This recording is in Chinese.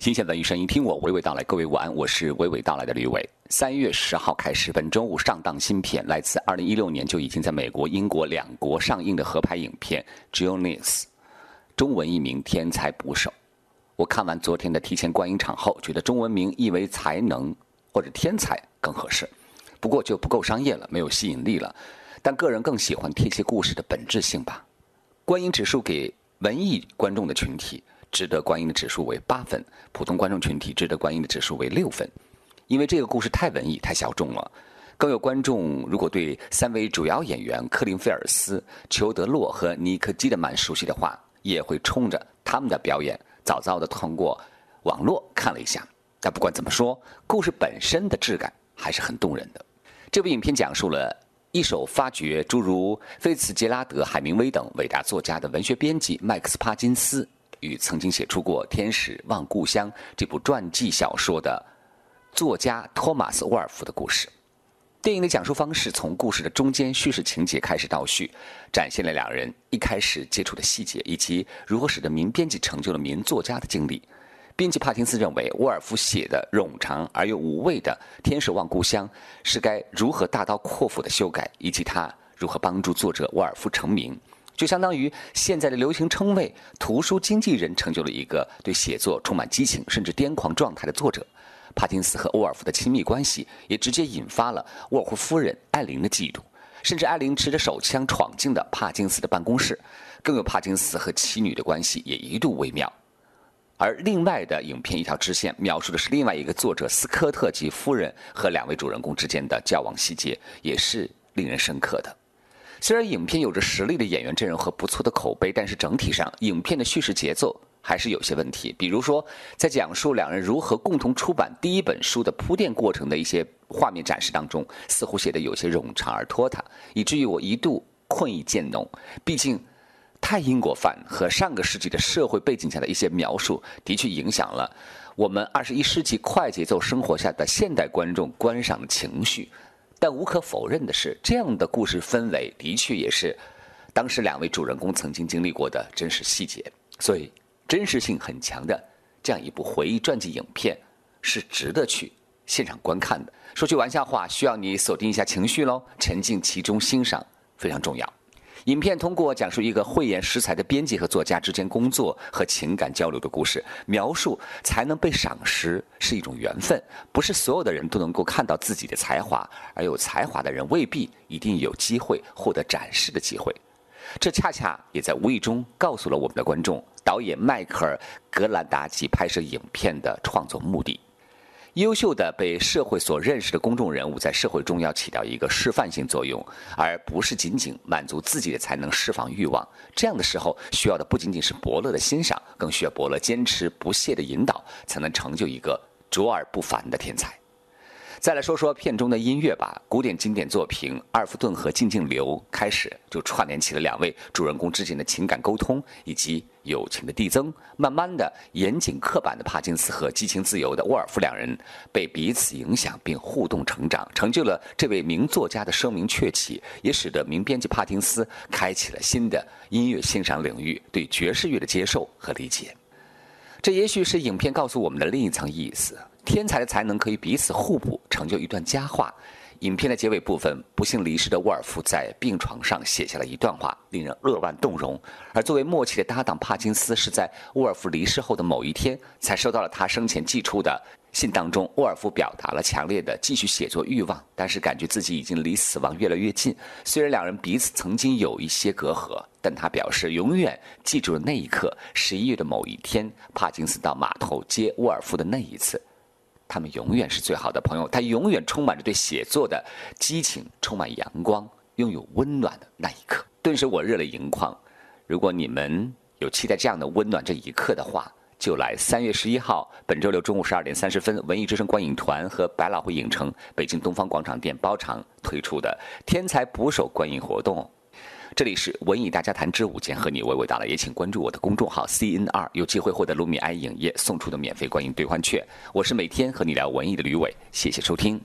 新鲜文艺声音，听我娓娓道来。各位晚安，我是娓娓道来的吕伟。三月十号开始，本周五上档新片，来自二零一六年就已经在美国、英国两国上映的合拍影片《Genius》，中文译名《天才捕手》。我看完昨天的提前观影场后，觉得中文名译为“才能”或者“天才”更合适。不过就不够商业了，没有吸引力了。但个人更喜欢贴切故事的本质性吧。观影指数给文艺观众的群体。值得观影的指数为八分，普通观众群体值得观影的指数为六分，因为这个故事太文艺、太小众了。更有观众如果对三位主要演员克林菲尔斯、裘德洛和尼克基德曼熟悉的话，也会冲着他们的表演早早的通过网络看了一下。但不管怎么说，故事本身的质感还是很动人的。这部影片讲述了一手发掘诸如菲茨杰拉德、海明威等伟大作家的文学编辑麦克斯·帕金斯。与曾经写出过《天使望故乡》这部传记小说的作家托马斯·沃尔夫的故事。电影的讲述方式从故事的中间叙事情节开始倒叙，展现了两人一开始接触的细节，以及如何使得名编辑成就了名作家的经历。编辑帕金斯认为，沃尔夫写的冗长而又无味的《天使望故乡》是该如何大刀阔斧的修改，以及他如何帮助作者沃尔夫成名。就相当于现在的流行称谓“图书经纪人”成就了一个对写作充满激情甚至癫狂状态的作者。帕金斯和沃尔夫的亲密关系也直接引发了沃尔夫夫人艾琳的嫉妒，甚至艾琳持着手枪闯进了帕金斯的办公室。更有帕金斯和妻女的关系也一度微妙。而另外的影片一条支线描述的是另外一个作者斯科特及夫人和两位主人公之间的交往细节，也是令人深刻的。虽然影片有着实力的演员阵容和不错的口碑，但是整体上影片的叙事节奏还是有些问题。比如说，在讲述两人如何共同出版第一本书的铺垫过程的一些画面展示当中，似乎写的有些冗长而拖沓，以至于我一度困意渐浓。毕竟，太英国范和上个世纪的社会背景下的一些描述，的确影响了我们二十一世纪快节奏生活下的现代观众观赏情绪。但无可否认的是，这样的故事氛围的确也是当时两位主人公曾经经历过的真实细节，所以真实性很强的这样一部回忆传记影片是值得去现场观看的。说句玩笑话，需要你锁定一下情绪喽，沉浸其中欣赏非常重要。影片通过讲述一个慧眼识才的编辑和作家之间工作和情感交流的故事，描述才能被赏识是一种缘分，不是所有的人都能够看到自己的才华，而有才华的人未必一定有机会获得展示的机会。这恰恰也在无意中告诉了我们的观众，导演迈克尔·格兰达及拍摄影片的创作目的。优秀的被社会所认识的公众人物，在社会中要起到一个示范性作用，而不是仅仅满足自己的才能、释放欲望。这样的时候，需要的不仅仅是伯乐的欣赏，更需要伯乐坚持不懈的引导，才能成就一个卓尔不凡的天才。再来说说片中的音乐吧。古典经典作品《阿尔弗顿和静静流》开始就串联起了两位主人公之间的情感沟通以及友情的递增。慢慢的，严谨刻板的帕金斯和激情自由的沃尔夫两人被彼此影响并互动成长，成就了这位名作家的声名鹊起，也使得名编辑帕金斯开启了新的音乐欣赏领域，对爵士乐的接受和理解。这也许是影片告诉我们的另一层意思。天才的才能可以彼此互补，成就一段佳话。影片的结尾部分，不幸离世的沃尔夫在病床上写下了一段话，令人扼腕动容。而作为默契的搭档帕金斯，是在沃尔夫离世后的某一天，才收到了他生前寄出的信。当中，沃尔夫表达了强烈的继续写作欲望，但是感觉自己已经离死亡越来越近。虽然两人彼此曾经有一些隔阂，但他表示永远记住了那一刻：十一月的某一天，帕金斯到码头接沃尔夫的那一次。他们永远是最好的朋友。他永远充满着对写作的激情，充满阳光，拥有温暖的那一刻。顿时我热泪盈眶。如果你们有期待这样的温暖这一刻的话，就来三月十一号，本周六中午十二点三十分，文艺之声观影团和百老汇影城北京东方广场店包场推出的《天才捕手》观影活动。这里是文艺大家谈之午间，和你娓娓道来。也请关注我的公众号 CNR，有机会获得卢米埃影业送出的免费观影兑换券。我是每天和你聊文艺的吕伟，谢谢收听。